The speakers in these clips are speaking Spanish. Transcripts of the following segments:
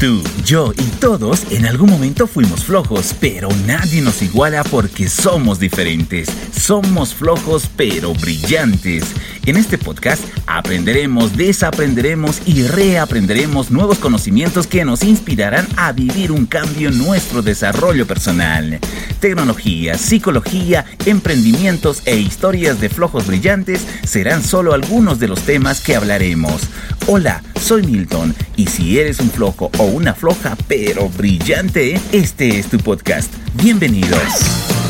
Tú, yo y todos en algún momento fuimos flojos, pero nadie nos iguala porque somos diferentes. Somos flojos pero brillantes. En este podcast aprenderemos, desaprenderemos y reaprenderemos nuevos conocimientos que nos inspirarán a vivir un cambio en nuestro desarrollo personal. Tecnología, psicología, emprendimientos e historias de flojos brillantes serán solo algunos de los temas que hablaremos. Hola, soy Milton y si eres un flojo o una floja pero brillante, este es tu podcast. Bienvenidos.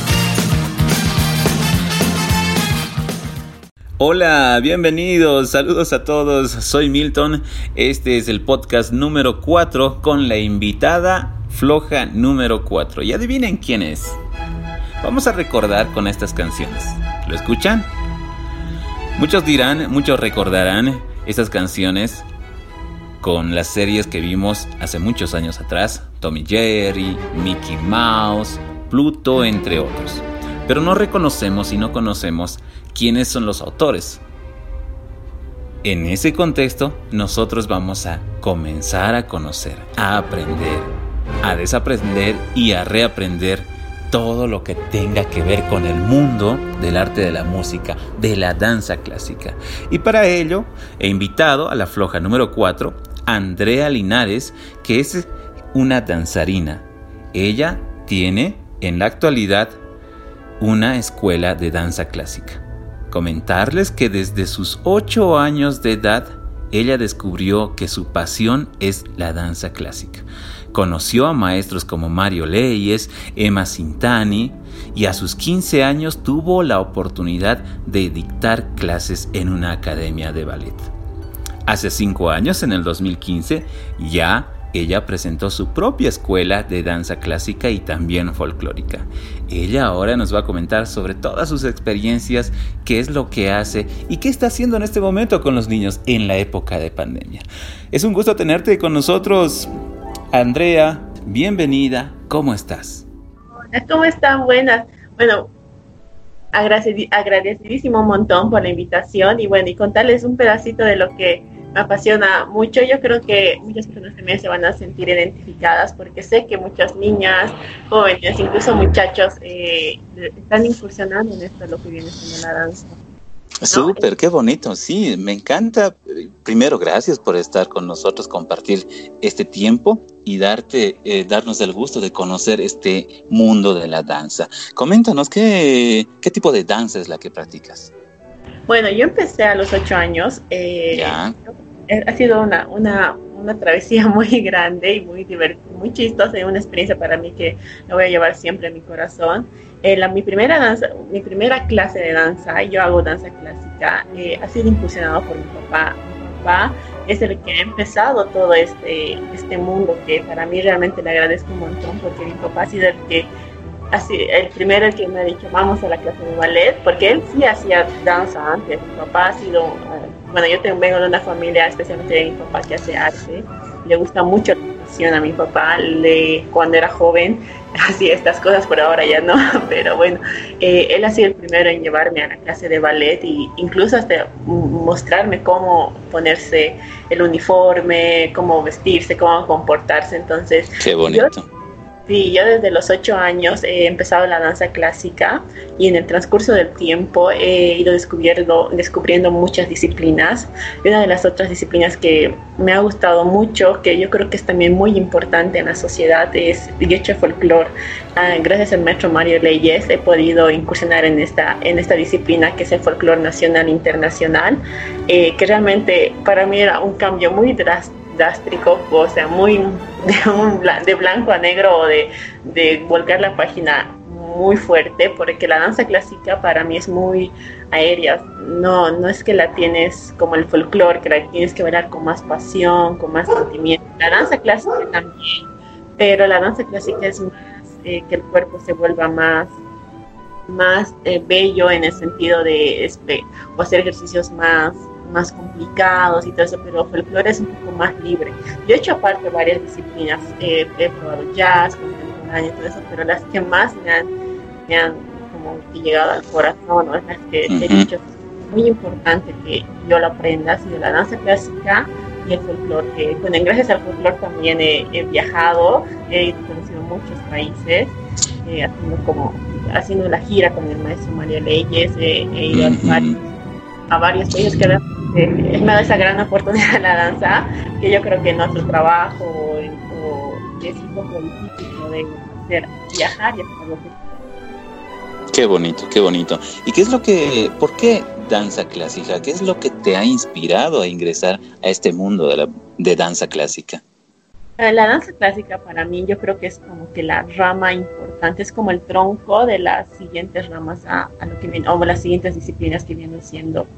Hola, bienvenidos, saludos a todos, soy Milton, este es el podcast número 4 con la invitada floja número 4 y adivinen quién es. Vamos a recordar con estas canciones. ¿Lo escuchan? Muchos dirán, muchos recordarán estas canciones con las series que vimos hace muchos años atrás, Tommy Jerry, Mickey Mouse, Pluto, entre otros. Pero no reconocemos y no conocemos quiénes son los autores. En ese contexto, nosotros vamos a comenzar a conocer, a aprender, a desaprender y a reaprender todo lo que tenga que ver con el mundo del arte de la música, de la danza clásica. Y para ello he invitado a la floja número 4 Andrea Linares, que es una danzarina. Ella tiene en la actualidad una escuela de danza clásica. Comentarles que desde sus 8 años de edad ella descubrió que su pasión es la danza clásica. Conoció a maestros como Mario Leyes, Emma Sintani y a sus 15 años tuvo la oportunidad de dictar clases en una academia de ballet. Hace cinco años, en el 2015, ya ella presentó su propia escuela de danza clásica y también folclórica. Ella ahora nos va a comentar sobre todas sus experiencias, qué es lo que hace y qué está haciendo en este momento con los niños en la época de pandemia. Es un gusto tenerte con nosotros, Andrea. Bienvenida. ¿Cómo estás? Hola, ¿cómo están? Buenas. Bueno, agradecidísimo un montón por la invitación y bueno, y contarles un pedacito de lo que apasiona mucho. Yo creo que muchas personas también se van a sentir identificadas porque sé que muchas niñas, jóvenes, incluso muchachos eh, están incursionando en esto, lo que viene siendo la danza. Súper, qué bonito, sí, me encanta. Primero, gracias por estar con nosotros, compartir este tiempo y darte, eh, darnos el gusto de conocer este mundo de la danza. Coméntanos, ¿qué, qué tipo de danza es la que practicas? Bueno, yo empecé a los ocho años. Eh, ha sido una, una, una, travesía muy grande y muy divertida, muy chistosa y una experiencia para mí que la voy a llevar siempre en mi corazón. Eh, la, mi primera danza, mi primera clase de danza, yo hago danza clásica, eh, ha sido impulsionado por mi papá. Mi papá es el que ha empezado todo este, este mundo que para mí realmente le agradezco un montón porque mi papá ha sido el que así, el primero el que me ha dicho vamos a la clase de ballet, porque él sí hacía danza antes, mi papá ha sido, eh, bueno, yo tengo, vengo de una familia, especialmente de mi papá que hace arte, le gusta mucho la pasión a mi papá, le, cuando era joven hacía estas cosas, por ahora ya no, pero bueno, eh, él ha sido el primero en llevarme a la clase de ballet e incluso hasta mostrarme cómo ponerse el uniforme, cómo vestirse, cómo comportarse, entonces... Qué bonito. Sí, yo desde los ocho años he empezado la danza clásica y en el transcurso del tiempo he ido descubriendo, descubriendo muchas disciplinas. Y una de las otras disciplinas que me ha gustado mucho, que yo creo que es también muy importante en la sociedad, es el hecho folclore. Ah, gracias al maestro Mario Leyes he podido incursionar en esta, en esta disciplina que es el folclore nacional e internacional, eh, que realmente para mí era un cambio muy drástico drástico, o sea, muy de, blanco a negro o de, de volcar la página muy fuerte, porque la danza clásica para mí es muy aérea. No, no es que la tienes como el folclore, que la tienes que bailar con más pasión, con más sentimiento. La danza clásica también, pero la danza clásica es más eh, que el cuerpo se vuelva más más eh, bello en el sentido de este, hacer ejercicios más más complicados y todo eso, pero folclore es un poco más libre. Yo he hecho aparte varias disciplinas, eh, he probado jazz, contemporáneo y todo eso, pero las que más me han, me han como llegado al corazón, las que he dicho, es muy importante que yo lo aprenda, si de la danza clásica y el folclore. bueno, gracias al folclore también he, viajado, he conocido muchos países, eh, haciendo como haciendo la gira con el maestro Mario Leyes, he ido a, varios, países que me da esa gran oportunidad de la danza, que yo creo que nuestro trabajo o, es un poco difícil poder hacer, viajar y hacer lo que Qué bonito, qué bonito. ¿Y qué es lo que, por qué danza clásica? ¿Qué es lo que te ha inspirado a ingresar a este mundo de, la, de danza clásica? Eh, la danza clásica para mí yo creo que es como que la rama importante, es como el tronco de las siguientes ramas a, lo que viene, o las siguientes disciplinas que vienen siendo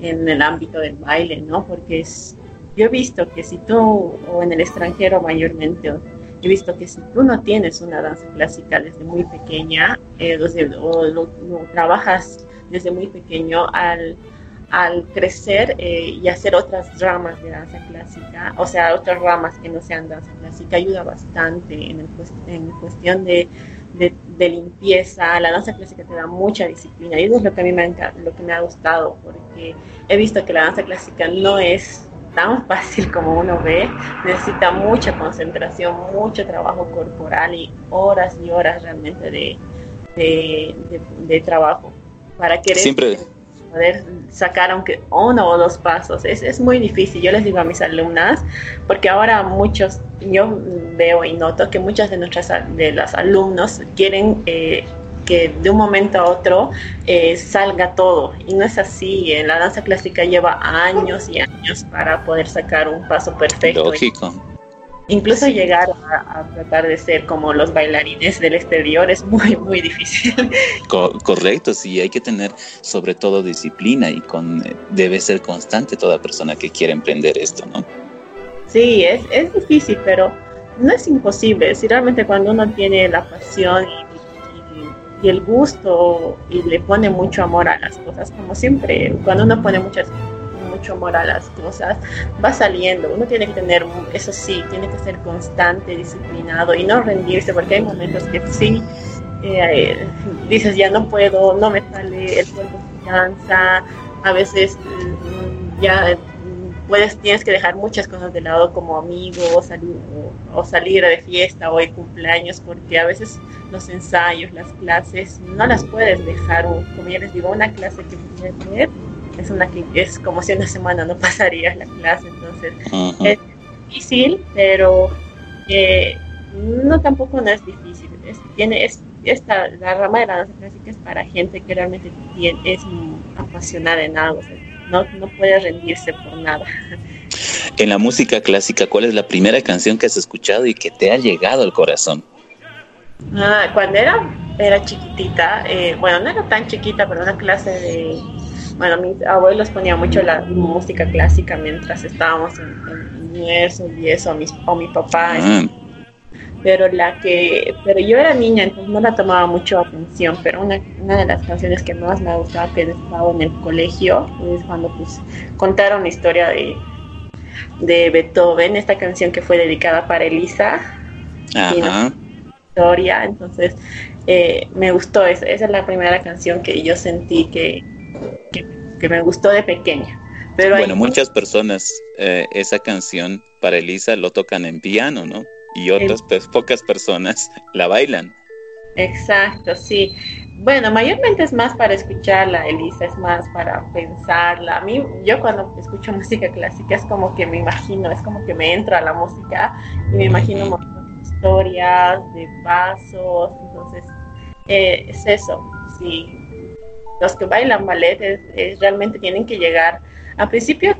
en el ámbito del baile, ¿no? Porque es, yo he visto que si tú, o en el extranjero mayormente, he visto que si tú no tienes una danza clásica desde muy pequeña, eh, o lo, trabajas desde muy pequeño, al, al crecer eh, y hacer otras ramas de danza clásica, o sea, otras ramas que no sean danza clásica, ayuda bastante en, el, en cuestión de, de, limpieza. La danza clásica te da mucha disciplina y eso es lo que a mí me, lo que me ha gustado, porque he visto que la danza clásica no es tan fácil como uno ve, necesita mucha concentración, mucho trabajo corporal y horas y horas realmente de, de, trabajo para querer Siempre. Poder sacar aunque uno o dos pasos. Es, es muy difícil, yo les digo a mis alumnas, porque ahora muchos, yo veo y noto que muchas de nuestras de los alumnos quieren eh, que de un momento a otro eh, salga todo. Y no es así. En la danza clásica lleva años y años para poder sacar un paso perfecto. Lógico. Incluso llegar a, tratar de ser como los bailarines del exterior es muy, muy difícil. correcto, sí, hay que tener sobre todo disciplina y con, eh, debe ser constante toda persona que quiere emprender esto, ¿no? Sí, es, es difícil, pero no es imposible. Si realmente cuando uno tiene la pasión y y el gusto y le pone mucho amor a las cosas, como siempre, cuando uno pone muchas, mucho amor a las cosas, va saliendo. Uno tiene que tener, eso sí, tiene que ser constante, disciplinado y no rendirse, porque hay momentos que sí, eh, dices ya no puedo, no me sale, el cuerpo se cansa, a veces mm, ya puedes, tienes que dejar muchas cosas de lado como amigos o, salir de fiesta o de cumpleaños porque a veces los ensayos, las clases, no las puedes dejar, como ya les digo, una clase que puedes tener es una es como si una semana no pasarías la clase, entonces es difícil, pero eh, no tampoco no es difícil, es, tiene, es, esta, la rama de la danza clásica es para gente que realmente es apasionada en algo, no, no puede rendirse por nada. En la música clásica, ¿cuál es la primera canción que has escuchado y que te ha llegado al corazón? Ah, cuando era, era chiquitita, eh, bueno, no era tan chiquita, pero una clase de... Bueno, mis abuelos ponían mucho la música clásica mientras estábamos en, en y eso, o mi papá. Ah pero la que, pero yo era niña, entonces no la tomaba mucho atención, pero una, una de las canciones que más me gustaba que estaba en el colegio es cuando pues contaron la historia de, de Beethoven, esta canción que fue dedicada para Elisa. Ajá. historia, entonces eh, me gustó, esa, esa es la primera canción que yo sentí que, que, me gustó de pequeña. Pero bueno, muchas personas eh, esa canción para Elisa lo tocan en piano, ¿no? y otras pues, pocas personas la bailan. Exacto, sí. Bueno, mayormente es más para escucharla, Elisa, es más para pensarla. A mí, yo cuando escucho música clásica es como que me imagino, es como que me entro a la música y me imagino uh historias, de pasos, entonces eh, es eso. Sí, los que bailan ballet realmente tienen que llegar. Al principio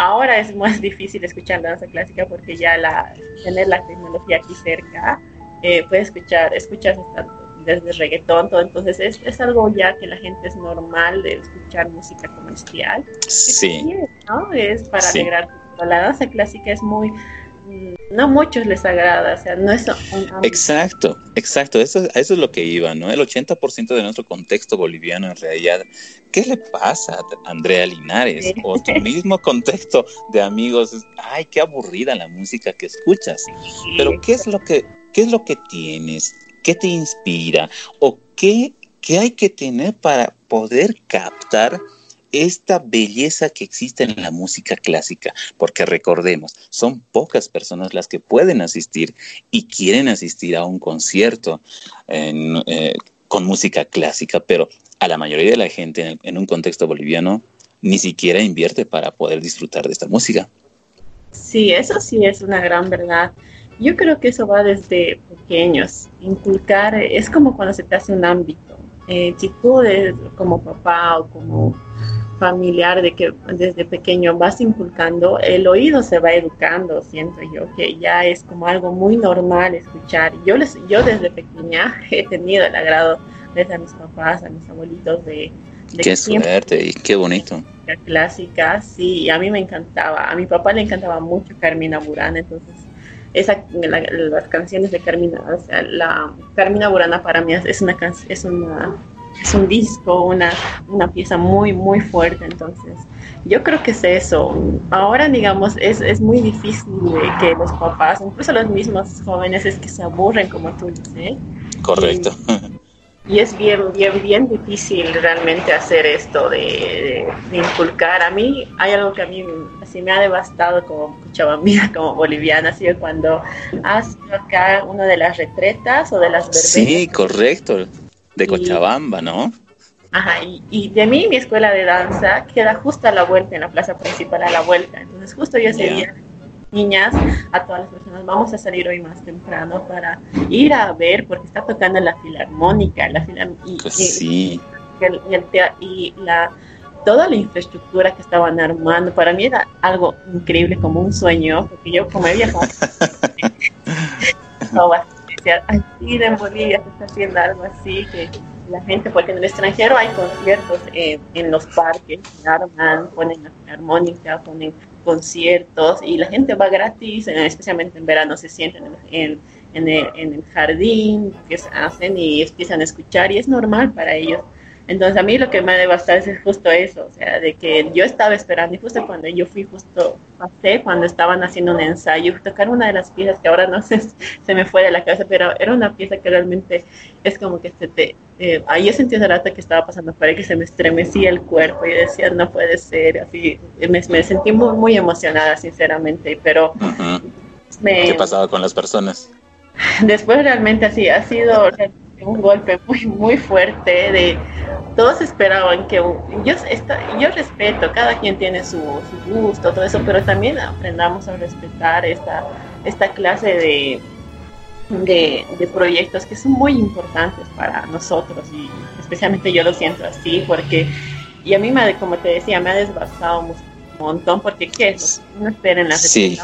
Ahora es más difícil escuchar danza clásica porque ya la, tener la tecnología aquí cerca, eh, puedes escuchar, escuchas desde reggaetón, todo, entonces es, es, algo ya que la gente es normal de escuchar música comercial. Sí. ¿no? Es para alegrar. La danza clásica es muy, no muchos les agrada, o sea, no es Exacto, exacto, eso, eso es lo que iba, ¿no? El 80% de nuestro contexto boliviano en realidad, ¿qué le pasa a Andrea Linares? O tu mismo contexto de amigos, ay, qué aburrida la música que escuchas. Pero ¿qué es lo que, qué es lo que tienes? ¿Qué te inspira? ¿O qué, qué hay que tener para poder captar esta belleza que existe en la música clásica, porque recordemos, son pocas personas las que pueden asistir y quieren asistir a un concierto eh, con música clásica, pero a la mayoría de la gente en, un contexto boliviano ni siquiera invierte para poder disfrutar de esta música. Sí, eso sí es una gran verdad. Yo creo que eso va desde pequeños. Inculcar es como cuando se te hace un ámbito. Eh, si tú como papá o como familiar de que desde pequeño vas inculcando, el oído se va educando, siento yo, que ya es como algo muy normal escuchar. Yo, les, yo desde pequeña he tenido el agrado de a mis papás, a mis abuelitos de... de qué suerte y qué bonito. Clásica, sí, a mí me encantaba. A mi papá le encantaba mucho Carmina Burana, entonces esa, las canciones de Carmina, o sea, la Carmina Burana para mí es una, es una es un disco, una, una pieza muy, muy fuerte. Entonces, yo creo que es eso. Ahora, digamos, es, es muy difícil que los papás, incluso los mismos jóvenes, es que se aburren, como tú dices. Correcto. Y, es bien, bien, bien difícil realmente hacer esto de, inculcar. A mí hay algo que a mí así me ha devastado como chavamina, como boliviana, así cuando has acá una de las retretas o de las verbenas. Sí, correcto de Cochabamba, ¿no? Ajá, y, de mí mi escuela de danza queda justo a la vuelta, en la plaza principal a la vuelta. Entonces justo yo ese día, niñas, a todas las personas, vamos a salir hoy más temprano para ir a ver, porque está tocando la filarmónica, la y, pues sí. y, y la toda la infraestructura que estaban armando, para mí era algo increíble, como un sueño, porque yo como he viajado, así en Bolivia se está haciendo algo así, que la gente, porque en el extranjero hay conciertos en los parques, arman, ponen armónica, ponen conciertos y la gente va gratis, especialmente en verano se sienten en, en, el, en el jardín, que hacen y empiezan a escuchar y es normal para ellos. Entonces a mí lo que me ha devastado es justo eso, o sea, de que yo estaba esperando y justo cuando yo fui, justo pasé, cuando estaban haciendo un ensayo, tocar una de las piezas que ahora no sé, se me fue de la cabeza, pero era una pieza que realmente es como que se te... Eh, ahí yo sentí esa rata que estaba pasando para que se me estremecía el cuerpo y decía, no puede ser, así, me, me sentí muy, muy emocionada, sinceramente, pero... ¿Qué pasaba con las personas? Después realmente así, ha sido un golpe muy, muy fuerte de todos esperaban que yo, yo respeto, cada quien tiene su, gusto, todo eso, pero también aprendamos a respetar esta, esta clase de, de, proyectos que son muy importantes para nosotros y especialmente yo lo siento así porque y a mí me, como te decía me ha desbastado un montón porque qué es no esperen la sí.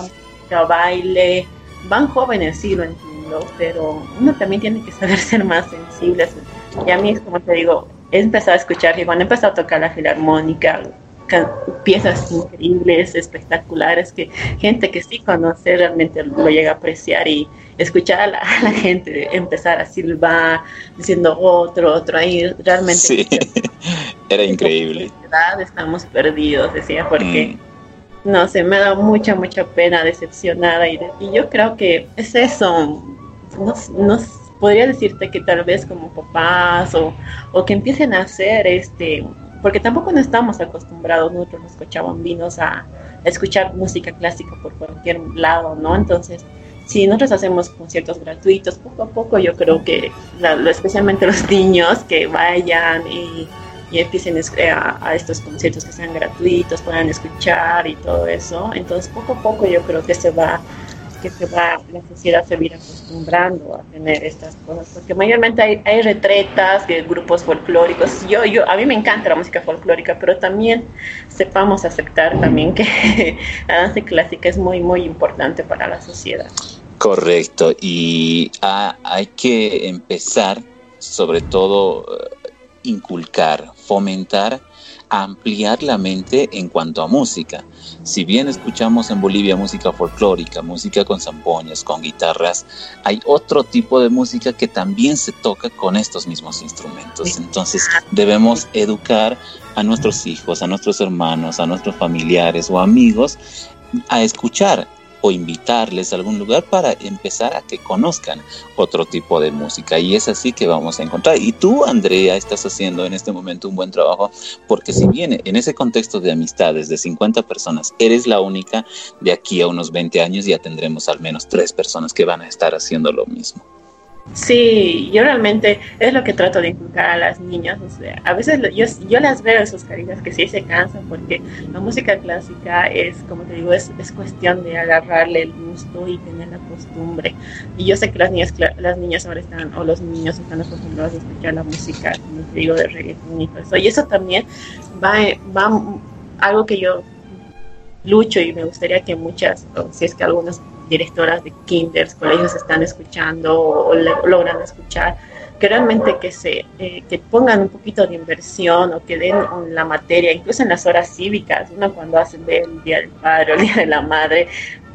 baile van jóvenes sí lo entiendo pero uno también tiene que saber ser más sensible y a mí es como te digo he empezado a escuchar y cuando he empezado a tocar la filarmónica, piezas increíbles, espectaculares, que gente que sí conoce realmente lo llega a apreciar y escuchar a la, gente empezar a silbar, diciendo otro, otro, ahí realmente... Sí, era increíble. Estamos perdidos, decía, porque... Mm. No sé, me da mucha, mucha pena, decepcionada y, y yo creo que es eso, nos, nos podría decirte que tal vez como papás o, o que empiecen a hacer este, porque tampoco no estamos acostumbrados nosotros los cochabambinos a, escuchar música clásica por cualquier lado, ¿no? Entonces, si nosotros hacemos conciertos gratuitos, poco a poco yo creo que, especialmente los niños que vayan y, y empiecen a, a, estos conciertos que sean gratuitos, puedan escuchar y todo eso, entonces poco a poco yo creo que se va que se va, la sociedad se va acostumbrando a tener estas cosas, porque mayormente hay, hay retretas, de grupos folclóricos. Yo, yo, a mí me encanta la música folclórica, pero también sepamos aceptar también que la danza clásica es muy, muy importante para la sociedad. Correcto, y hay que empezar, sobre todo, eh, inculcar, fomentar ampliar la mente en cuanto a música. Si bien escuchamos en Bolivia música folclórica, música con zampoñas, con guitarras, hay otro tipo de música que también se toca con estos mismos instrumentos. Entonces debemos educar a nuestros hijos, a nuestros hermanos, a nuestros familiares o amigos a escuchar o invitarles a algún lugar para empezar a que conozcan otro tipo de música. Y es así que vamos a encontrar. Y tú, Andrea, estás haciendo en este momento un buen trabajo, porque si bien en ese contexto de amistades de 50 personas eres la única, de aquí a unos 20 años ya tendremos al menos tres personas que van a estar haciendo lo mismo. Sí, yo realmente es lo que trato de inculcar a las niñas. O sea, a veces yo, las veo en sus caritas que sí se cansan porque la música clásica es, como te digo, es, es cuestión de agarrarle el gusto y tener la costumbre. Y yo sé que las niñas, las niñas ahora están, o los niños están acostumbrados a escuchar la música, como te digo, de reggaeton y todo eso. Y eso también va, va algo que yo lucho y me gustaría que muchas, o si es que algunas directoras de kinders, colegios están escuchando o, logran escuchar, que realmente que se eh, que pongan un poquito de inversión o que den la materia, incluso en las horas cívicas, uno cuando hacen el Día del Padre o el Día de la Madre,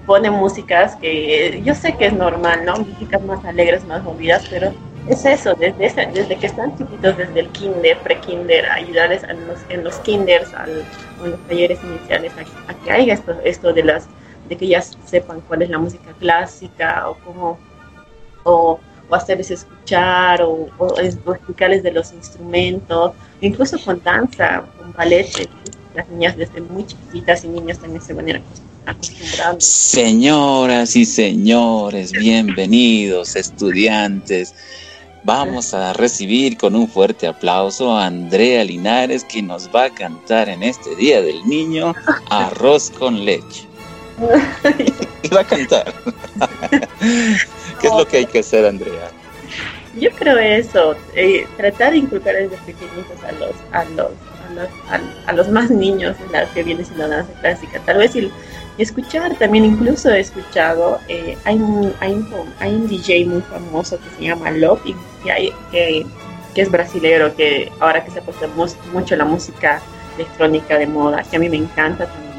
pone músicas que yo sé que es normal, ¿no? Músicas más alegres, más movidas, pero es eso, desde, desde que están chiquitos, desde el kinder, pre-kinder, ayudarles en los, en los kinders, al, en los talleres iniciales, a, que haya esto, esto de las de que ya sepan cuál es la música clásica o cómo o, hacerles escuchar o, explicarles de los instrumentos, incluso con danza, con ballet, las niñas desde muy chiquitas y niños también se van a ir. Señoras y señores, bienvenidos estudiantes. Vamos a recibir con un fuerte aplauso a Andrea Linares, que nos va a cantar en este Día del Niño Arroz con leche. va a cantar. ¿Qué es lo que hay que hacer, Andrea? Yo creo eso, eh, tratar de inculcar desde pequeñitos a los, a los, más niños la que viene siendo danza clásica. Tal vez y, escuchar también, incluso he escuchado, eh, hay, un, hay, un, hay un DJ muy famoso que se llama Love y que, hay, que, que es brasilero, que ahora que se ha puesto mucho la música electrónica de moda, que a mí me encanta también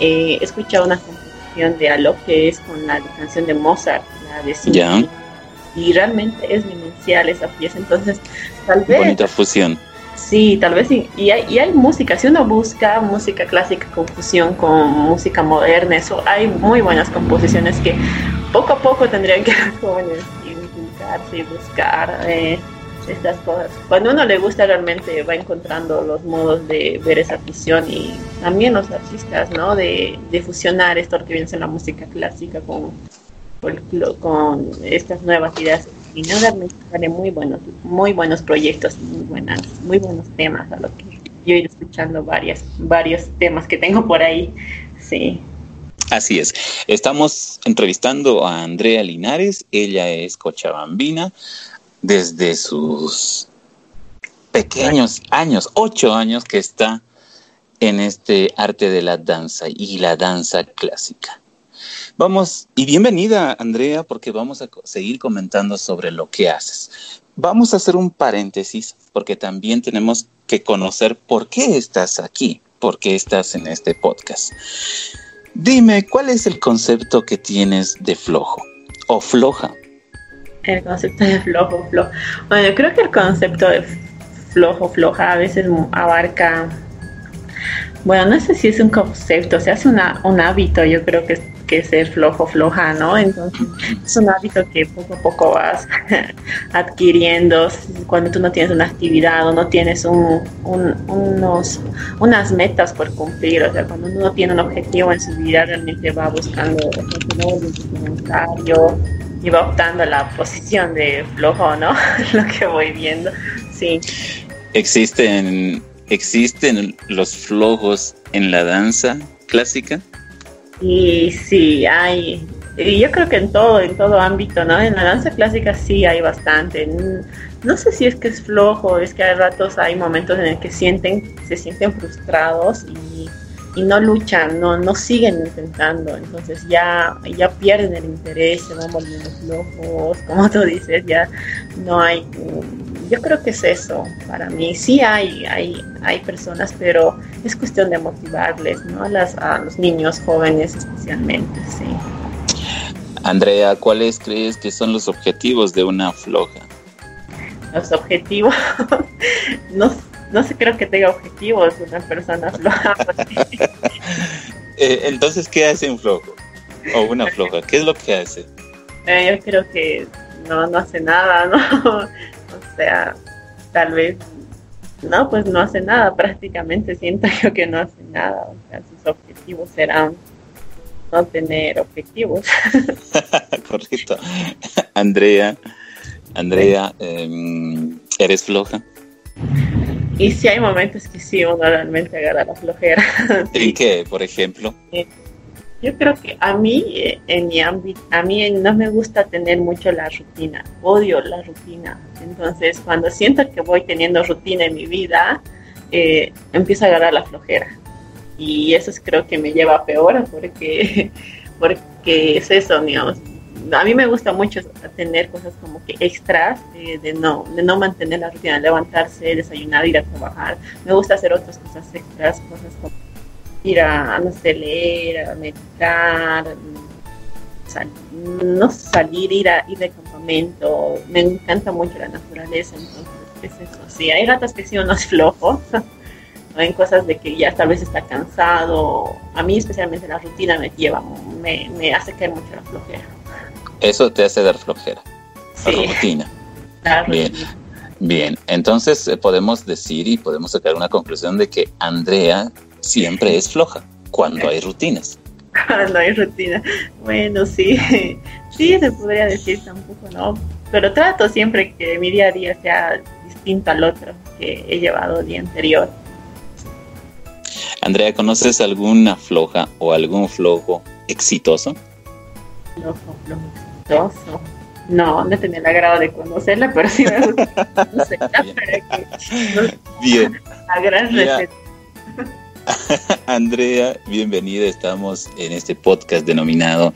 he escuchado una composición de Alok que es con la canción de Mozart, la de Symphony, y realmente es demencial esa pieza, entonces tal vez... Bonita fusión. Sí, tal vez sí. Y hay, y hay música, si uno busca música clásica con fusión con música moderna, eso hay muy buenas composiciones que poco a poco tendrían que los jóvenes y buscar. Eh, estas cosas. Cuando uno le gusta realmente va encontrando los modos de ver esa visión y también los artistas, ¿no? De, fusionar esto que viene en la música clásica con, con, estas nuevas ideas y no realmente sale muy buenos, muy buenos proyectos, muy buenas, muy buenos temas a lo que yo he ido escuchando varias, varios temas que tengo por ahí, sí. Así es. Estamos entrevistando a Andrea Linares, ella es cochabambina, desde sus pequeños años, ocho años que está en este arte de la danza y la danza clásica. Vamos, y bienvenida Andrea, porque vamos a seguir comentando sobre lo que haces. Vamos a hacer un paréntesis, porque también tenemos que conocer por qué estás aquí, por qué estás en este podcast. Dime, ¿cuál es el concepto que tienes de flojo o floja? El concepto de flojo, flojo. Bueno, yo creo que el concepto de flojo, floja a veces abarca, bueno, no sé si es un concepto, se hace una, un hábito, yo creo que, que ser flojo, floja, ¿no? Entonces, es un hábito que poco a poco vas adquiriendo cuando tú no tienes una actividad o no tienes un, unos, unas metas por cumplir, o sea, cuando uno tiene un objetivo en su vida, realmente va buscando un comentario va optando la posición de flojo, ¿no? Lo que voy viendo, sí. ¿Existen, ¿Existen los flojos en la danza clásica? Y sí, hay. Y yo creo que en todo, en todo ámbito, ¿no? En la danza clásica sí hay bastante. No sé si es que es flojo, es que hay ratos, hay momentos en el que sienten, se sienten frustrados y y no luchan, no, no siguen intentando, entonces ya, ya pierden el interés, se van volviendo flojos, como tú dices, ya no hay, yo creo que es eso para mí, sí hay, hay, hay personas, pero es cuestión de motivarles, ¿no? Las, a los niños jóvenes especialmente, sí. Andrea, ¿cuáles crees que son los objetivos de una floja? Los objetivos, no sé no sé, creo que tenga objetivos una persona floja. Eh, entonces, ¿qué hace un flojo? o una floja. ¿Qué es lo que hace? Eh, yo creo que no, no hace nada, ¿no? o sea, tal vez, no, pues no hace nada, prácticamente siento yo que no hace nada. O sea, sus objetivos serán no tener objetivos. Correcto. Andrea, Andrea, em, ¿eres floja? Y sí hay momentos que sí, uno realmente agarra la flojera. ¿En qué, por ejemplo? Eh, yo creo que a mí, eh, en mi ámbito, a mí no me gusta tener mucho la rutina, odio la rutina. Entonces, cuando siento que voy teniendo rutina en mi vida, eh, empiezo a agarrar la flojera. Y eso es, creo que me lleva peor porque, porque es eso, digamos, a mí me gusta mucho tener cosas como que extras eh, de no de no mantener la rutina, levantarse, desayunar, ir a trabajar. Me gusta hacer otras cosas extras, cosas como ir a, no sé, leer, a meditar, no salir, ir a ir de campamento. Me encanta mucho la naturaleza, entonces es eso. Sí, hay ratos que sí uno es flojo. en cosas de que ya tal vez está cansado. A mí especialmente la rutina me lleva, me, me hace caer mucho la flojera. Eso te hace dar flojera. La rutina. Bien. Bien, entonces eh, podemos decir y podemos sacar una conclusión de que Andrea siempre es floja cuando hay rutinas. Cuando hay rutina. Bueno, sí, sí se podría decir tampoco, ¿no? Pero trato siempre que mi día a día sea distinto al otro que he llevado el día anterior. Andrea, ¿conoces alguna floja o algún flojo exitoso? Flojo, flojo no, no tenía el agrado de conocerla, pero sí me gusta conocerla Bien. La gran receta. Andrea, bienvenida. Estamos en este podcast denominado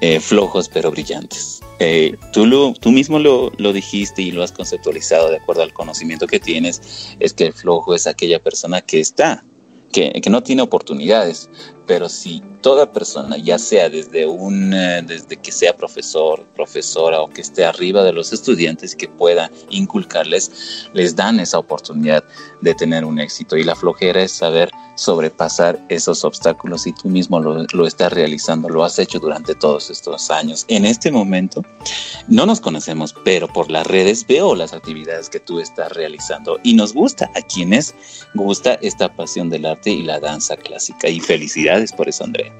eh, Flojos pero Brillantes. Eh, tú, lo, tú mismo lo, lo, dijiste y lo has conceptualizado de acuerdo al conocimiento que tienes, es que el flojo es aquella persona que está, que, que no tiene oportunidades, pero si toda persona, ya sea desde un, eh, desde que sea profesor, profesora o que esté arriba de los estudiantes que pueda inculcarles, les dan esa oportunidad de tener un éxito. Y la flojera es saber sobrepasar esos obstáculos y tú mismo lo, lo estás realizando, lo has hecho durante todos estos años. En este momento no nos conocemos, pero por las redes veo las actividades que tú estás realizando y nos gusta a quienes gusta esta pasión del arte y la danza clásica. Y felicidades por eso, Andrea.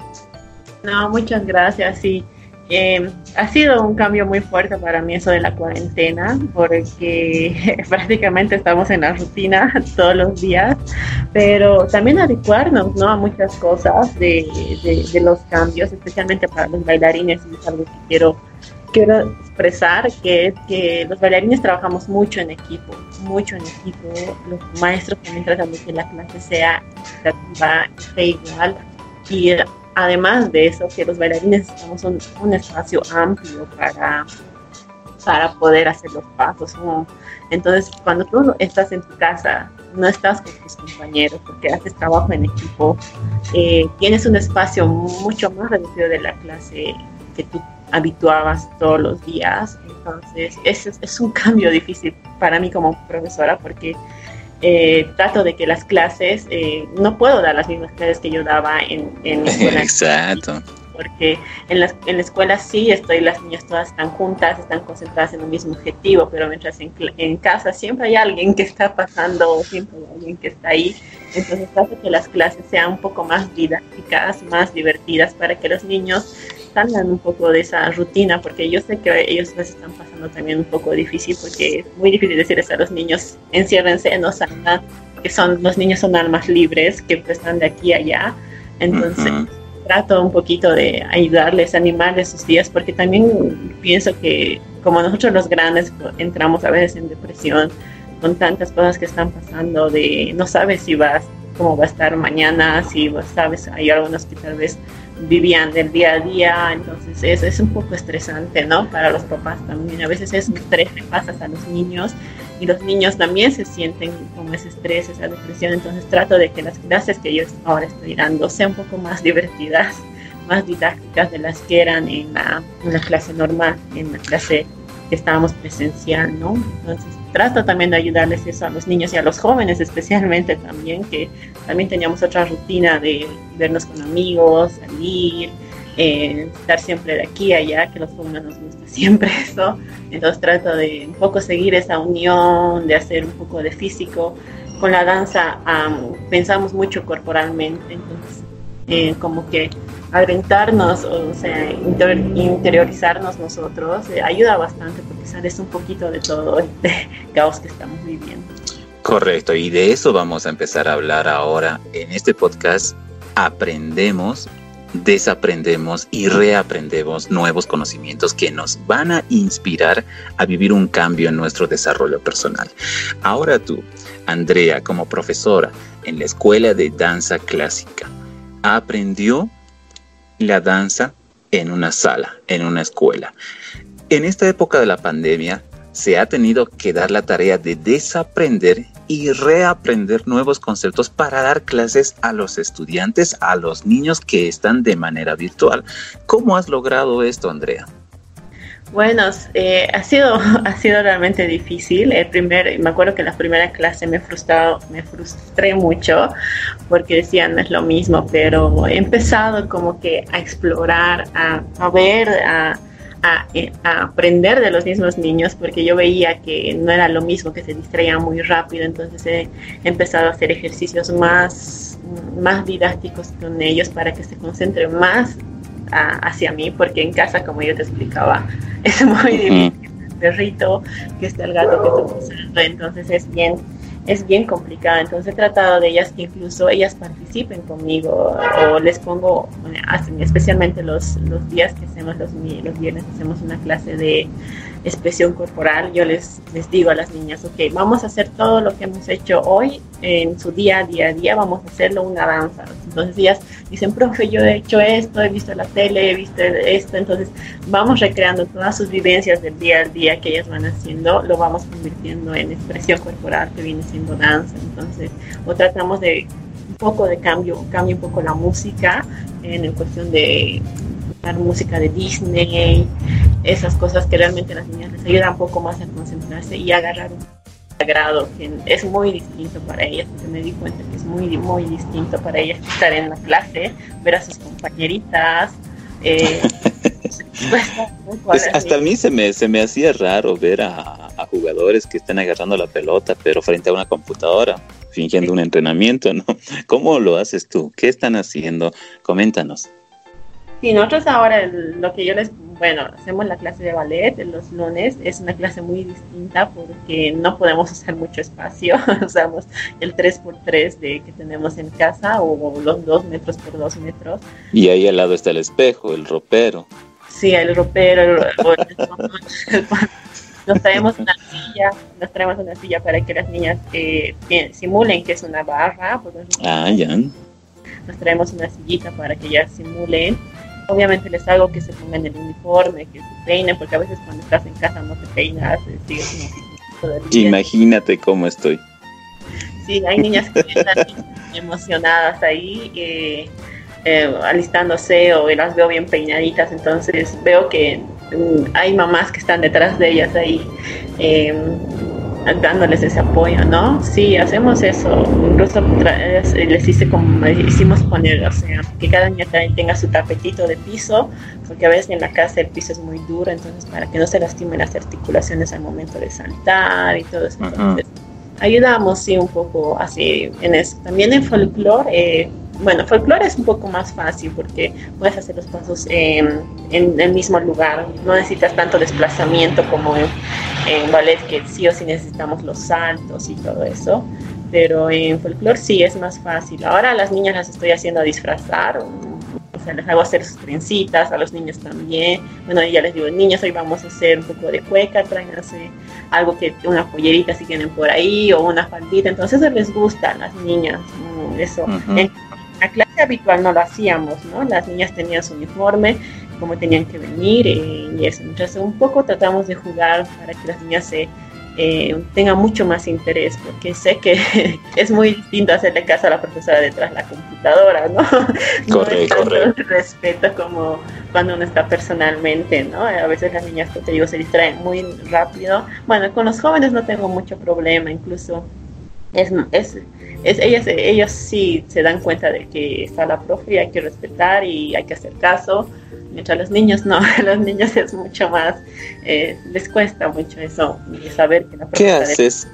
No, muchas gracias. Sí, eh, ha sido un cambio muy fuerte para mí eso de la cuarentena, porque prácticamente estamos en la rutina todos los días, pero también adecuarnos ¿no? a muchas cosas de, de, los cambios, especialmente para los bailarines, es algo que quiero, quiero expresar, que que los bailarines trabajamos mucho en equipo, mucho en equipo, los maestros también tratan de que la clase sea equitativa, igual, y además de eso, que los bailarines necesitamos un, espacio amplio para, para poder hacer los pasos. Entonces, cuando tú estás en tu casa, no estás con tus compañeros porque haces trabajo en equipo, eh, tienes un espacio mucho más reducido de la clase que tú habituabas todos los días. Entonces, es, es un cambio difícil para mí como profesora porque eh, trato de que las clases, eh, no puedo dar las mismas clases que yo daba en, en la escuela. Exacto. Porque en la, en la escuela sí estoy, las niñas todas están juntas, están concentradas en un mismo objetivo, pero mientras en, en casa siempre hay alguien que está pasando, siempre hay alguien que está ahí. Entonces trato que las clases sean un poco más didácticas, más divertidas, para que los niños salgan un poco de esa rutina, porque yo sé que ellos les están pasando también un poco difícil, porque es muy difícil decirles a los niños, enciérrense, no salgan, que son, los niños son almas libres, que pues, están de aquí a allá. Entonces, trato un poquito de ayudarles, animarles sus días, porque también pienso que como nosotros los grandes entramos a veces en depresión, con tantas cosas que están pasando, de no sabes si vas, cómo va a estar mañana, si sabes, hay algunos que tal vez vivían del día a día, entonces eso es un poco estresante, ¿no? Para los papás también, a veces es un estrés que pasas a los niños y los niños también se sienten como ese estrés, esa depresión, entonces trato de que las clases que yo ahora estoy dando sean un poco más divertidas, más didácticas de las que eran en la, en la clase normal, en la clase que estábamos presencial, ¿no? Entonces trato también de ayudarles eso a los niños y a los jóvenes especialmente también, que también teníamos otra rutina de vernos con amigos, salir, eh, estar siempre de aquí a allá, que los jóvenes nos gusta siempre eso. Entonces trato de un poco seguir esa unión, de hacer un poco de físico. Con la danza pensamos mucho corporalmente, entonces eh, como que aventarnos, o sea, interiorizarnos nosotros, eh, ayuda bastante porque sales un poquito de todo este caos que estamos viviendo. Correcto, y de eso vamos a empezar a hablar ahora en este podcast. Aprendemos, desaprendemos y reaprendemos nuevos conocimientos que nos van a inspirar a vivir un cambio en nuestro desarrollo personal. Ahora tú, Andrea, como profesora en la Escuela de Danza Clásica, aprendió la danza en una sala, en una escuela. En esta época de la pandemia se ha tenido que dar la tarea de desaprender y reaprender nuevos conceptos para dar clases a los estudiantes, a los niños que están de manera virtual. ¿Cómo has logrado esto, Andrea? Bueno, eh, ha, sido, ha sido realmente difícil. El primer, me acuerdo que en la primera clase me, frustrado, me frustré mucho porque decían no es lo mismo, pero he empezado como que a explorar, a, a ver, a, a, eh, a, aprender de los mismos niños porque yo veía que no era lo mismo, que se distraían muy rápido, entonces he empezado a hacer ejercicios más, más didácticos con ellos para que se concentren más hacia mí, porque en casa, como yo te explicaba, es muy difícil. El perrito, que está el gato que está pasando, entonces es bien es bien complicado. Entonces he tratado de ellas que incluso ellas participen conmigo o les pongo, especialmente los, los días que hacemos los, los viernes, hacemos una clase de expresión corporal, yo les, les digo a las niñas, ok, vamos a hacer todo lo que hemos hecho hoy en su día a día, vamos a hacerlo una danza. Entonces ellas dicen, profe, yo he hecho esto, he visto la tele, he visto esto, entonces vamos recreando todas sus vivencias del día al día que ellas van haciendo, lo vamos convirtiendo en expresión corporal que viene siendo danza. Entonces, o tratamos de un poco de cambio, cambio un poco la música en cuestión de música de Disney, esas cosas que realmente a las niñas les ayudan un poco más a concentrarse y agarrar un grado que es muy distinto para ellas, porque me di cuenta que es muy, muy distinto para ellas estar en la clase, ver a sus compañeritas. Eh, pues, hasta a mí se me, se me hacía raro ver a, jugadores que están agarrando la pelota, pero frente a una computadora, fingiendo un entrenamiento, ¿no? ¿Cómo lo haces tú? ¿Qué están haciendo? Coméntanos. Sí, nosotros ahora lo que yo les, bueno, hacemos la clase de ballet los lunes, es una clase muy distinta porque no podemos usar mucho espacio, usamos el 3x3 de, que tenemos en casa o los 2 metros por 2 metros. Y ahí al lado está el espejo, el ropero. Sí, el ropero, nos traemos una silla, nos traemos una silla para que las niñas eh, simulen que es una barra. ah, ya. Nos traemos una sillita para que ellas simulen Obviamente les hago que se pongan el uniforme, que se peinen, porque a veces cuando estás en casa no te peinas, eh, sigues Imagínate cómo estoy. Sí, hay niñas que están emocionadas ahí, eh, eh, alistándose o las veo bien peinaditas, entonces veo que mm, hay mamás que están detrás de ellas ahí dándoles ese apoyo, ¿no? Sí, hacemos eso. Incluso les hice como hicimos poner, o sea, que cada niña también tenga su tapetito de piso, porque a veces en la casa el piso es muy duro, entonces para que no se lastimen las articulaciones al momento de saltar y todo eso. Entonces, ayudamos, sí, un poco así en eso. También en folclore, eh, bueno, folclore es un poco más fácil porque puedes hacer los pasos en, el mismo lugar, no necesitas tanto desplazamiento como en, ballet, que sí o sí necesitamos los saltos y todo eso, pero en folclore sí es más fácil. Ahora a las niñas las estoy haciendo disfrazar, o sea, les hago hacer sus trencitas, a los niños también. Bueno, ya les digo, niños, hoy vamos a hacer un poco de cueca, tráiganse algo que, una pollerita si tienen por ahí, o una faldita, entonces eso les gusta a las niñas, eso habitual no lo hacíamos, ¿no? Las niñas tenían su uniforme, cómo tenían que venir eh, y eso. Entonces, un poco tratamos de jugar para que las niñas se eh, tengan mucho más interés, porque sé que es muy distinto hacerle caso a la profesora detrás de la computadora, ¿no? Correcto, no respeto como cuando uno está personalmente, ¿no? A veces las niñas, te digo, se distraen muy rápido. Bueno, con los jóvenes no tengo mucho problema, incluso es, es, es, ellas, ellos sí se dan cuenta de que está la profe y hay que respetar y hay que hacer caso, mientras los niños no, a los niños es mucho más, eh, les cuesta mucho eso, saber que la profe ¿Qué haces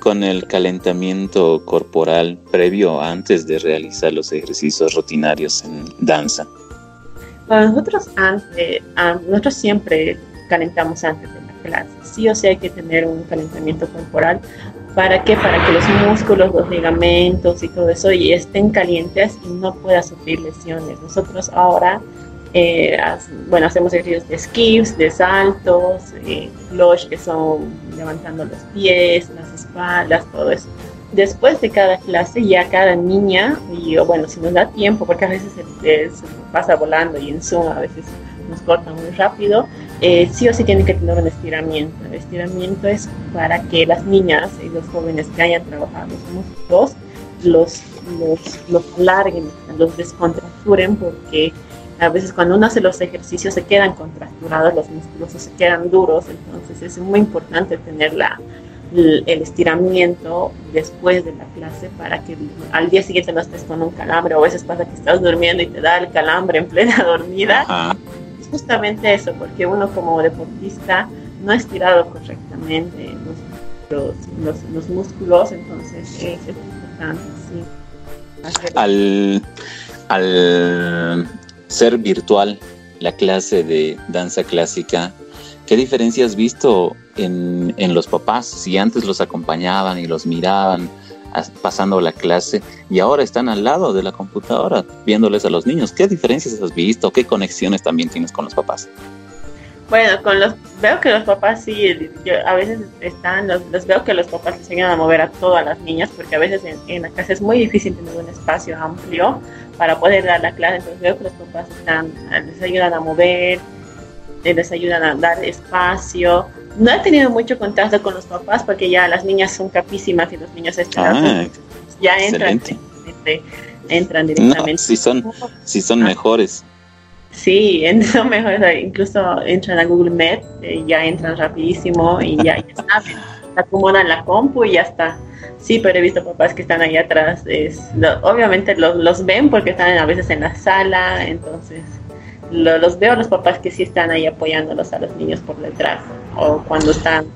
con el calentamiento corporal previo antes de realizar los ejercicios rutinarios en danza? Para nosotros, antes, nosotros siempre calentamos antes de la clase. Sí o sí hay que tener un calentamiento corporal ¿Para qué? Para que los músculos, los ligamentos y todo eso estén calientes y no pueda sufrir lesiones. Nosotros ahora, eh, bueno, hacemos ejercicios de skips, de saltos, eh, que son levantando los pies, las espaldas, todo eso. Después de cada clase, ya cada niña, y bueno, si nos da tiempo, porque a veces se, se pasa volando y en Zoom a veces nos corta muy rápido, eh, sí o sí tienen que tener un estiramiento. El estiramiento es para que las niñas y los jóvenes que hayan trabajado los músculos los, los, los alarguen, los descontracturen, porque a veces cuando uno hace los ejercicios se quedan contracturados los músculos se quedan duros, entonces es muy importante tener la, el estiramiento después de la clase para que al día siguiente no estés con un calambre. O a veces pasa que estás durmiendo y te da el calambre en plena dormida justamente eso, porque uno como deportista no ha estirado correctamente los, los, músculos, entonces es, importante, Al, al ser virtual la clase de danza clásica, ¿qué diferencia has visto en, en los papás? Si antes los acompañaban y los miraban, pasando la clase y ahora están al lado de la computadora viéndoles a los niños. ¿Qué diferencias has visto? ¿Qué conexiones también tienes con los papás? Bueno, con los veo que los papás sí, yo, a veces están, los, veo que los papás enseñan a mover a todas las niñas porque a veces en, la casa es muy difícil tener un espacio amplio para poder dar la clase, entonces veo que los papás les ayudan a mover, les ayudan a dar espacio, no he tenido mucho contacto con los papás porque ya las niñas son capísimas y los niños están ah, ya entran, entran directamente. si son, si son mejores. Sí, son mejores, incluso entran a Google Meet, eh, ya entran rapidísimo y ya, ya saben, acomodan la compu y ya está. Sí, pero he visto papás que están ahí atrás. Es, obviamente los, los ven porque están a veces en la sala, entonces los veo los papás que sí están ahí apoyándolos a los niños por detrás o cuando están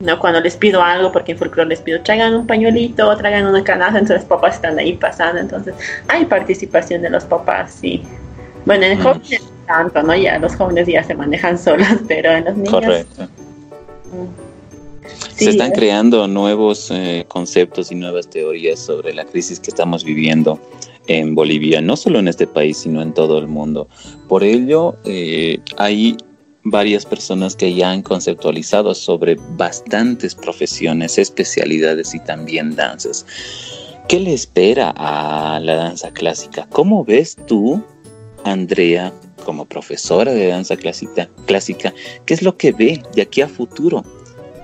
no cuando les pido algo porque en folclore les pido traigan un pañuelito traigan una canasta entonces los papás están ahí pasando entonces hay participación de los papás sí. Bueno en jóvenes tanto no ya los jóvenes ya se manejan solos pero en los niños correcto se están creando nuevos eh, conceptos y nuevas teorías sobre la crisis que estamos viviendo en Bolivia, no solo en este país, sino en todo el mundo. Por ello, eh, hay varias personas que ya han conceptualizado sobre bastantes profesiones, especialidades y también danzas. ¿Qué le espera a la danza clásica? ¿Cómo ves tú, Andrea, como profesora de danza clásica, clásica, qué es lo que ve de aquí a futuro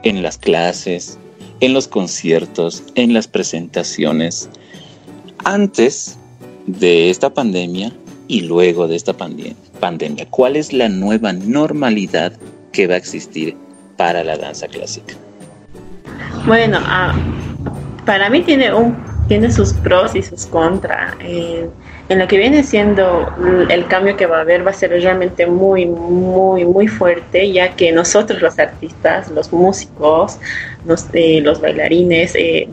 en las clases, en los conciertos, en las presentaciones? Antes de esta pandemia y luego de esta pandemia? ¿Cuál es la nueva normalidad que va a existir para la danza clásica? Bueno, ah, para mí tiene un tiene sus pros y sus contras. Eh, en lo que viene siendo el cambio que va a haber va a ser realmente muy, muy, muy fuerte, ya que nosotros los artistas, los músicos, los, eh, bailarines, eh,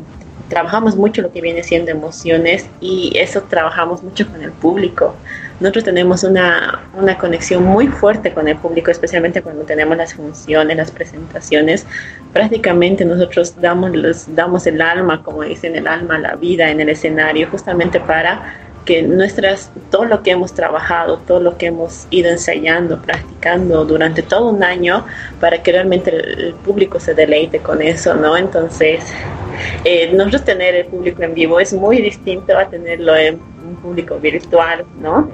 trabajamos mucho lo que viene siendo emociones y eso trabajamos mucho con el público. Nosotros tenemos una, una, conexión muy fuerte con el público, especialmente cuando tenemos las funciones, las presentaciones. Prácticamente nosotros damos, los, damos el alma, como dicen, el alma, la vida en el escenario, justamente para que nuestras, todo lo que hemos trabajado, todo lo que hemos ido ensayando, practicando durante todo un año, para que realmente el, público se deleite con eso, ¿no? Entonces, eh, nosotros tener el público en vivo es muy distinto a tenerlo en un público virtual, ¿no?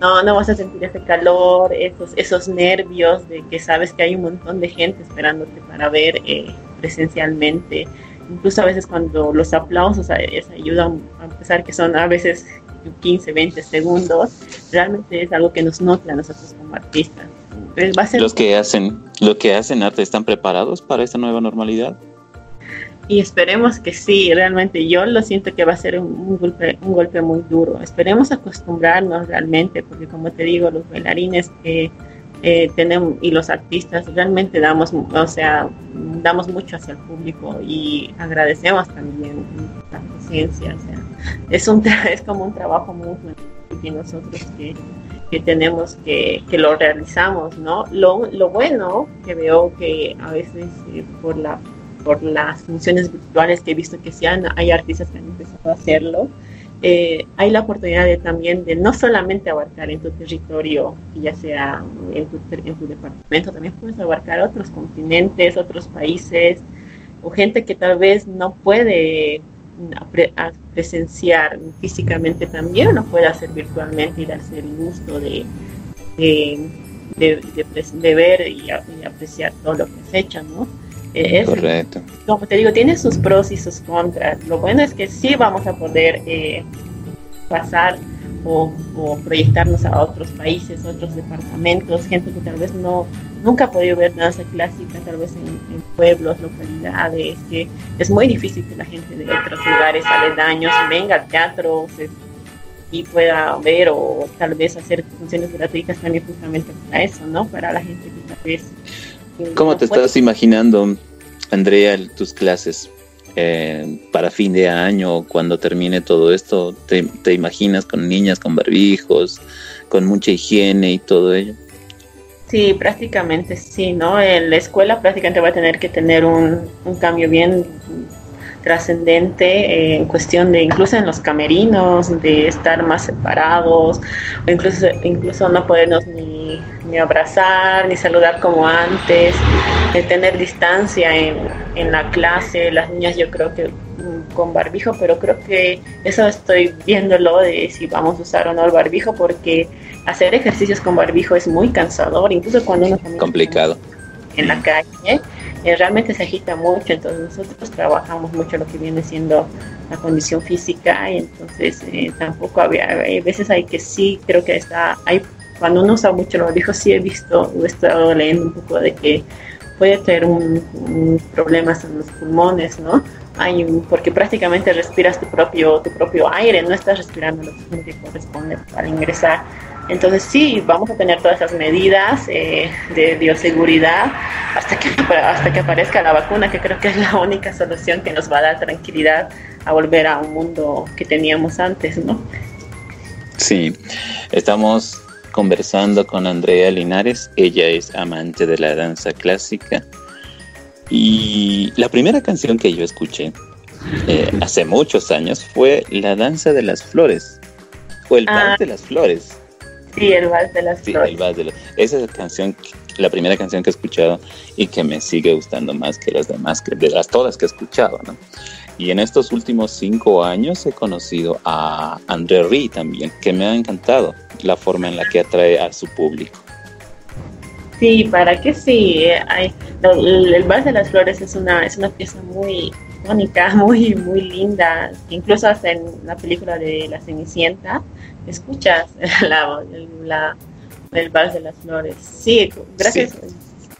No, no vas a sentir ese calor, esos, esos nervios de que sabes que hay un montón de gente esperándote para ver eh, presencialmente incluso a veces cuando los aplausos ayudan, a pesar que son a veces 15, 20 segundos, realmente es algo que nos nota a nosotros como artistas. los que hacen, lo que hacen arte están preparados para esta nueva normalidad. y esperemos que sí, realmente yo lo siento que va a ser un, golpe, un golpe muy duro. Esperemos acostumbrarnos realmente, porque como te digo, los bailarines que eh, tenemos y los artistas realmente damos, o sea, damos mucho hacia el público y agradecemos también la paciencia. O sea, es, un, es como un trabajo muy que nosotros que, que tenemos que, que, lo realizamos, ¿no? Lo, lo bueno que veo que a veces eh, por la por las funciones virtuales que he visto que se han, hay artistas que han empezado a hacerlo, eh, hay la oportunidad de, también de no solamente abarcar en tu territorio, ya sea en tu, en tu departamento, también puedes abarcar otros continentes, otros países, o gente que tal vez no puede presenciar físicamente también, lo puede hacer virtualmente y darse el gusto de, de, ver y, apreciar todo lo que se echa, ¿no? Correcto. Como te digo, tiene sus pros y sus contras. Lo bueno es que sí vamos a poder eh, pasar o, proyectarnos a otros países, otros departamentos, gente que tal vez no nunca ha podido ver danza clásica, tal vez en, pueblos, localidades, que es muy difícil que la gente de otros lugares aledaños venga al teatro y pueda ver o tal vez hacer funciones gratuitas también justamente para eso, ¿no? Para la gente que tal vez ¿Cómo te estás imaginando, Andrea, tus clases eh, para fin de año, cuando termine todo esto? ¿Te, imaginas con niñas con barbijos, con mucha higiene y todo ello? Sí, prácticamente sí, ¿no? En la escuela prácticamente va a tener que tener un, un cambio bien trascendente eh, en cuestión de incluso en los camerinos, de estar más separados, o incluso, incluso no podernos ni, ni abrazar, ni saludar como antes, de tener distancia en, en la clase, las niñas yo creo que mm, con barbijo, pero creo que eso estoy viéndolo de si vamos a usar o no el barbijo, porque hacer ejercicios con barbijo es muy cansador, incluso cuando uno complicado. en la calle eh, realmente se agita mucho, entonces nosotros trabajamos mucho lo que viene siendo la condición física y entonces eh, tampoco había, hay veces hay que sí, creo que está, hay, cuando uno usa mucho lo dijo, sí he visto, he estado leyendo un poco de que puede tener un, problemas en los pulmones, ¿no? Hay porque prácticamente respiras tu propio, tu propio aire, no estás respirando lo que corresponde para ingresar entonces sí, vamos a tener todas esas medidas eh, de bioseguridad hasta que, hasta que aparezca la vacuna, que creo que es la única solución que nos va a dar tranquilidad a volver a un mundo que teníamos antes, ¿no? Sí, estamos conversando con Andrea Linares, ella es amante de la danza clásica y la primera canción que yo escuché eh, hace muchos años fue La Danza de las Flores o El Vals ah. de las Flores. Sí, el Vals de las Flores. el Vals de las... Esa es la canción, la primera canción que he escuchado y que me sigue gustando más que las demás, que de las todas que he escuchado, ¿no? Y en estos últimos cinco años he conocido a André Ri también, que me ha encantado la forma en la que atrae a su público. Sí, para que sí. Hay, el, el Vals de las Flores es una, es una pieza muy icónica, muy, muy linda. Incluso hasta en la película de La Cenicienta escuchas la, la, el Vals de las Flores. Sí, gracias,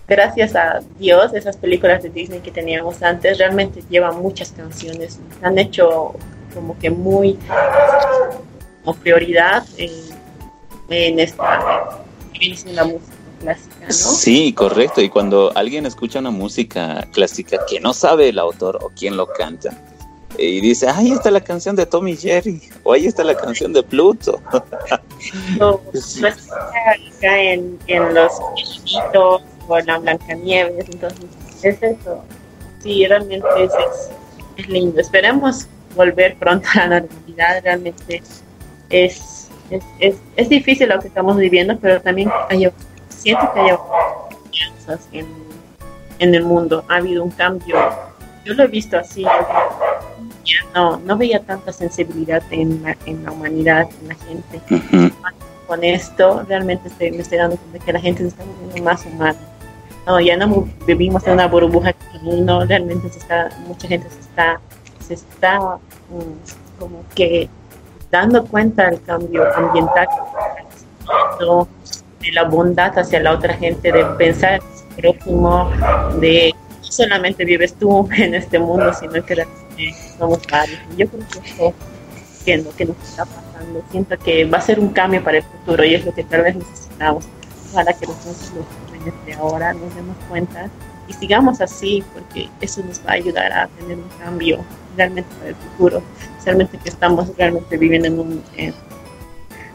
gracias a Dios, esas películas de Disney que teníamos antes realmente llevan muchas canciones. Han hecho como que muy como prioridad en, en esta en la música. Clásica, ¿no? Sí, correcto. Y cuando alguien escucha una música clásica que no sabe el autor o quién lo canta, y dice, ahí está la canción de Tommy Jerry, o ahí está la canción de Pluto. No, pues acá en, en los viejitos o en la Blancanieves, entonces es eso. Sí, realmente es, es, lindo. Esperemos volver pronto a la normalidad, realmente es, es, es, difícil lo que estamos viviendo, pero también hay, siento que hay en, en el mundo. Ha habido un cambio, yo lo he visto así, no, no veía tanta sensibilidad en la, en la humanidad, en la gente. Con esto realmente me estoy dando cuenta que la gente se está volviendo más humana. No, ya no vivimos en una burbuja, no, realmente se está, mucha gente se está, se está mm, como que dando cuenta del cambio ambiental, de la bondad hacia la otra gente, de pensar en el prójimo, de solamente vives tú en este mundo, sino que somos varios. Yo creo que esto que, lo que nos está pasando, siento que va a ser un cambio para el futuro y es lo que tal vez necesitamos. Ojalá que nosotros los jóvenes de ahora nos demos cuenta y sigamos así, porque eso nos va a ayudar a tener un cambio realmente para el futuro. Realmente que estamos realmente viviendo en un...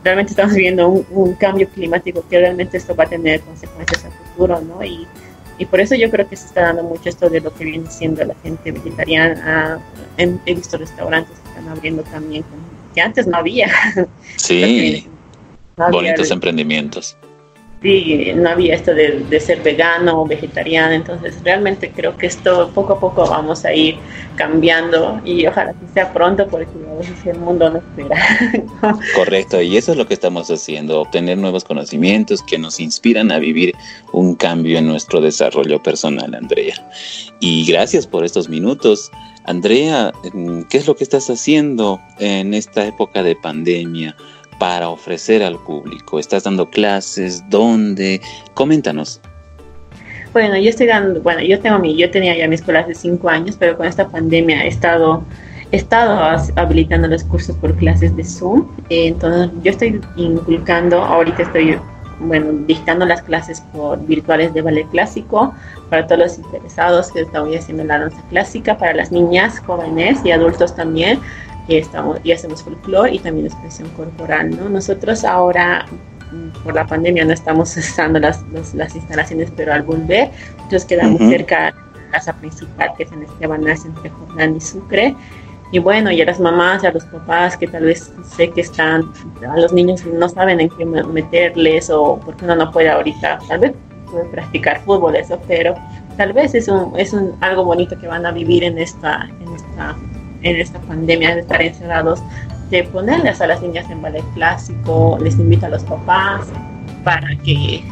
realmente estamos viviendo un, cambio climático que realmente esto va a tener consecuencias al futuro, ¿no? Y, y por eso yo creo que se está dando mucho esto de lo que viene siendo la gente vegetariana. he visto restaurantes que están abriendo también, que antes no había. Sí, bonitos emprendimientos sí, no había esto de, ser vegano o vegetariano, entonces realmente creo que esto poco a poco vamos a ir cambiando y ojalá que sea pronto porque el mundo no espera. Correcto, y eso es lo que estamos haciendo, obtener nuevos conocimientos que nos inspiran a vivir un cambio en nuestro desarrollo personal, Andrea. Y gracias por estos minutos. Andrea, ¿qué es lo que estás haciendo en esta época de pandemia? Para ofrecer al público? ¿Estás dando clases? ¿Dónde? Coméntanos. Bueno, yo estoy dando, bueno, yo tengo mi, yo tenía ya mis escuela hace cinco años, pero con esta pandemia he estado, he estado habilitando los cursos por clases de Zoom. entonces, yo estoy inculcando, ahorita estoy, bueno, dictando las clases por virtuales de ballet clásico para todos los interesados que estamos haciendo la danza clásica, para las niñas, jóvenes y adultos también y, estamos, y hacemos folclore y también expresión corporal. ¿no? Nosotros ahora, mm, por la pandemia, no estamos usando las, las instalaciones, pero al volver, nos quedamos cerca de la casa principal, que es en Esteban entre Jordán y Sucre. Y bueno, y a las mamás, y a los papás que tal vez sé que están, a los niños no saben en qué meterles o porque uno no puede ahorita, tal vez puede practicar fútbol, eso, pero tal vez es, un, es un, algo bonito que van a vivir en esta, en esta en esta pandemia de estar encerrados, de ponerles a las niñas en ballet clásico, les invito a los papás para que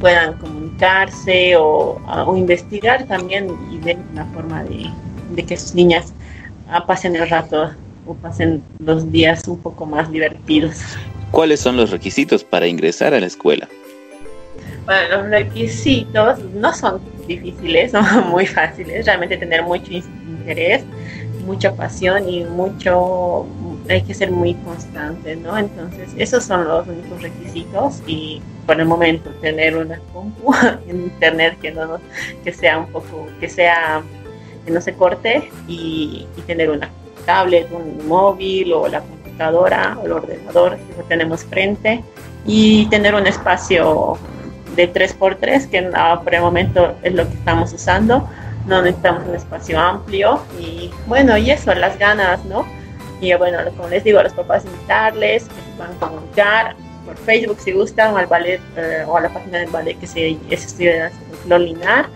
puedan comunicarse o, investigar también y ver una forma de, que sus niñas ah, pasen el rato o pasen los días un poco más divertidos. ¿Cuáles son los requisitos para ingresar a la escuela? Bueno, los requisitos no son difíciles, son muy fáciles, realmente tener mucho interés, mucha pasión y mucho, hay que ser muy constante, ¿no? Entonces, esos son los únicos requisitos y por el momento tener una compu en internet que no que sea un poco, que sea, que no se corte y, tener una tablet, un móvil o la computadora o el ordenador que tenemos frente y tener un espacio de 3x3 que por el momento es lo que estamos usando no necesitamos un espacio amplio y bueno, y eso, las ganas, ¿no? Y bueno, como les digo a los papás, invitarles, que se puedan comunicar por Facebook si gustan, o al ballet eh, o a la página del ballet que se, es estudio de danza Linar,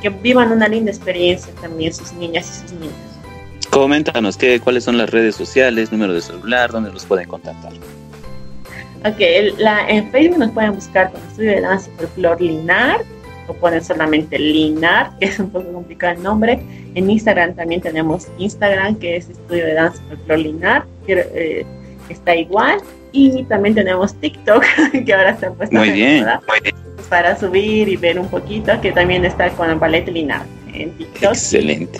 que vivan una linda experiencia también sus niñas y sus niños. Coméntanos ¿qué, cuáles son las redes sociales, número de celular, dónde los pueden contactar. Ok, la, en Facebook nos pueden buscar como Estudio de Danza Flor Linar o ponen solamente Linar, que es un poco complicado el nombre. En Instagram también tenemos Instagram, que es Estudio de Danza Folklore Linar, que eh, está igual. Y también tenemos TikTok, que ahora está puesto muy bien, para subir y ver un poquito, que también está con el ballet Linar en TikTok. Excelente.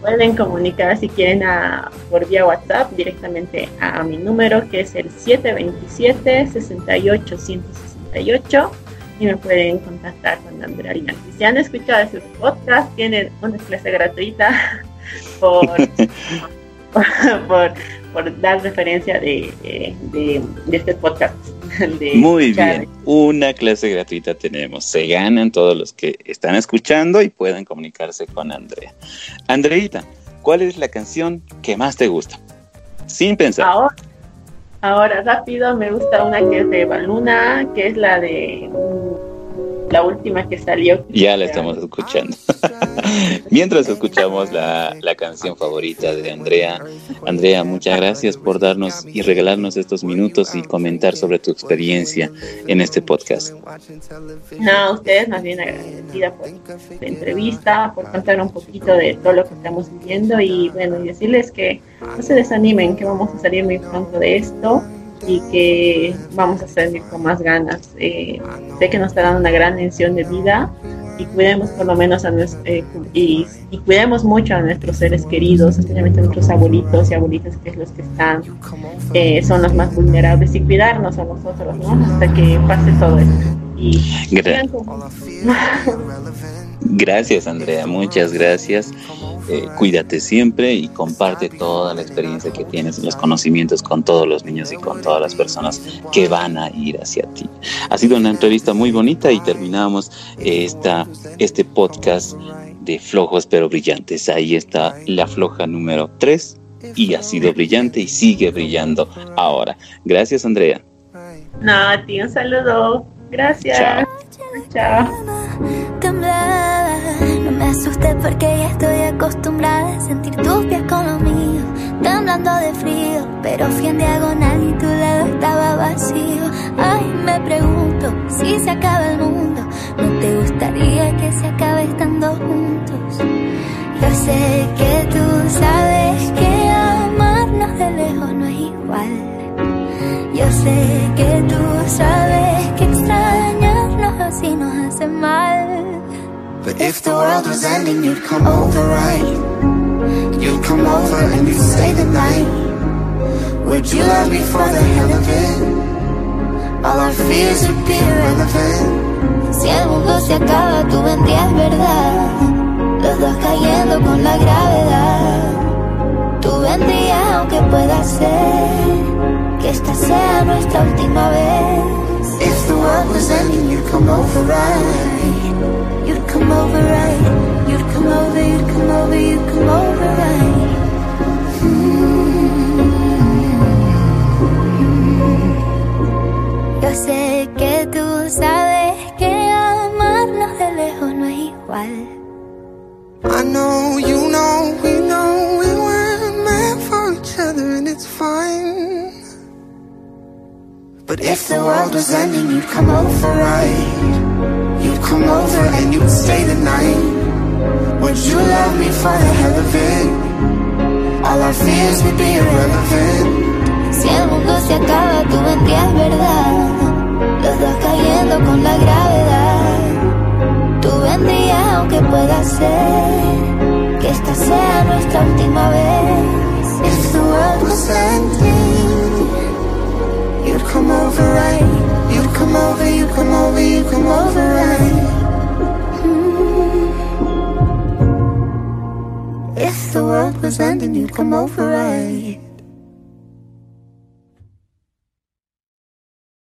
Pueden comunicar si quieren a, por vía WhatsApp directamente a, a mi número que es el 727 68 168 y me pueden contactar con Andrea Lina. Si se han escuchado ese podcast, tienen una clase gratuita por, por, dar referencia de, de, este podcast. Muy bien, una clase gratuita tenemos. Se ganan todos los que están escuchando y pueden comunicarse con Andrea. Andreita, ¿cuál es la canción que más te gusta? Sin pensar. Ahora, ahora rápido, me gusta una que es de Baluna, que es la de la última que salió. Ya la estamos escuchando. Mientras escuchamos la, la, canción favorita de Andrea. Andrea, muchas gracias por darnos y regalarnos estos minutos y comentar sobre tu experiencia en este podcast. No, ustedes más bien agradecida por la entrevista, por contar un poquito de todo lo que estamos viviendo y bueno, y decirles que no se desanimen, que vamos a salir muy pronto de esto y que vamos a salir con más ganas. Eh, sé que nos dando una gran lección de vida y cuidemos por lo menos a eh, y, cuidemos mucho a nuestros seres queridos, especialmente a nuestros abuelitos y abuelitas, que es los que están, eh, son los más vulnerables, y cuidarnos a nosotros, ¿no? Hasta que pase todo esto. Gracias, Andrea, muchas gracias. Eh, cuídate siempre y comparte toda la experiencia que tienes y los conocimientos con todos los niños y con todas las personas que van a ir hacia ti. Ha sido una entrevista muy bonita y terminamos esta, este podcast de flojos pero brillantes. Ahí está la floja número 3 y ha sido brillante y sigue brillando ahora. Gracias, Andrea. No, a ti un saludo. Gracias. Chao. Chao. No me asustes porque ya estoy acostumbrada a sentir tus pies con los míos, temblando de frío. Pero fui en diagonal y tu lado estaba vacío. Ay, me pregunto si se acaba el mundo. ¿No te gustaría que se acabe estando juntos? Yo sé que tú sabes que amarnos de lejos no es igual. Yo sé que tú sabes que extrañarnos así nos hace mal. But if the world was ending, you'd come over, right? You'd come over and you'd stay the night. Would you love me for the hell of it? All our fears would be irrelevant. Si el mundo se acaba, tú vendrías, ¿verdad? Los dos cayendo con la gravedad. Tú vendrías aunque pueda ser que esta sea nuestra última vez. If the world was ending, you'd come over, right? You'd come over right. You'd come over, you'd come over, you'd come over right. Yo sé que tú sabes But if the world was ending, you'd come over right. You'd come over and you'd stay the night Would you love me for the hell of it? All our fears would be irrelevant Si el mundo se acaba, tú vendrías, ¿verdad? Los dos cayendo con la gravedad Tú vendrías aunque pueda ser Que esta sea nuestra última vez If the world was ending You'd come over right? You'd come over, you come over, you come over right? Mm. If the world was ending, you'd come over right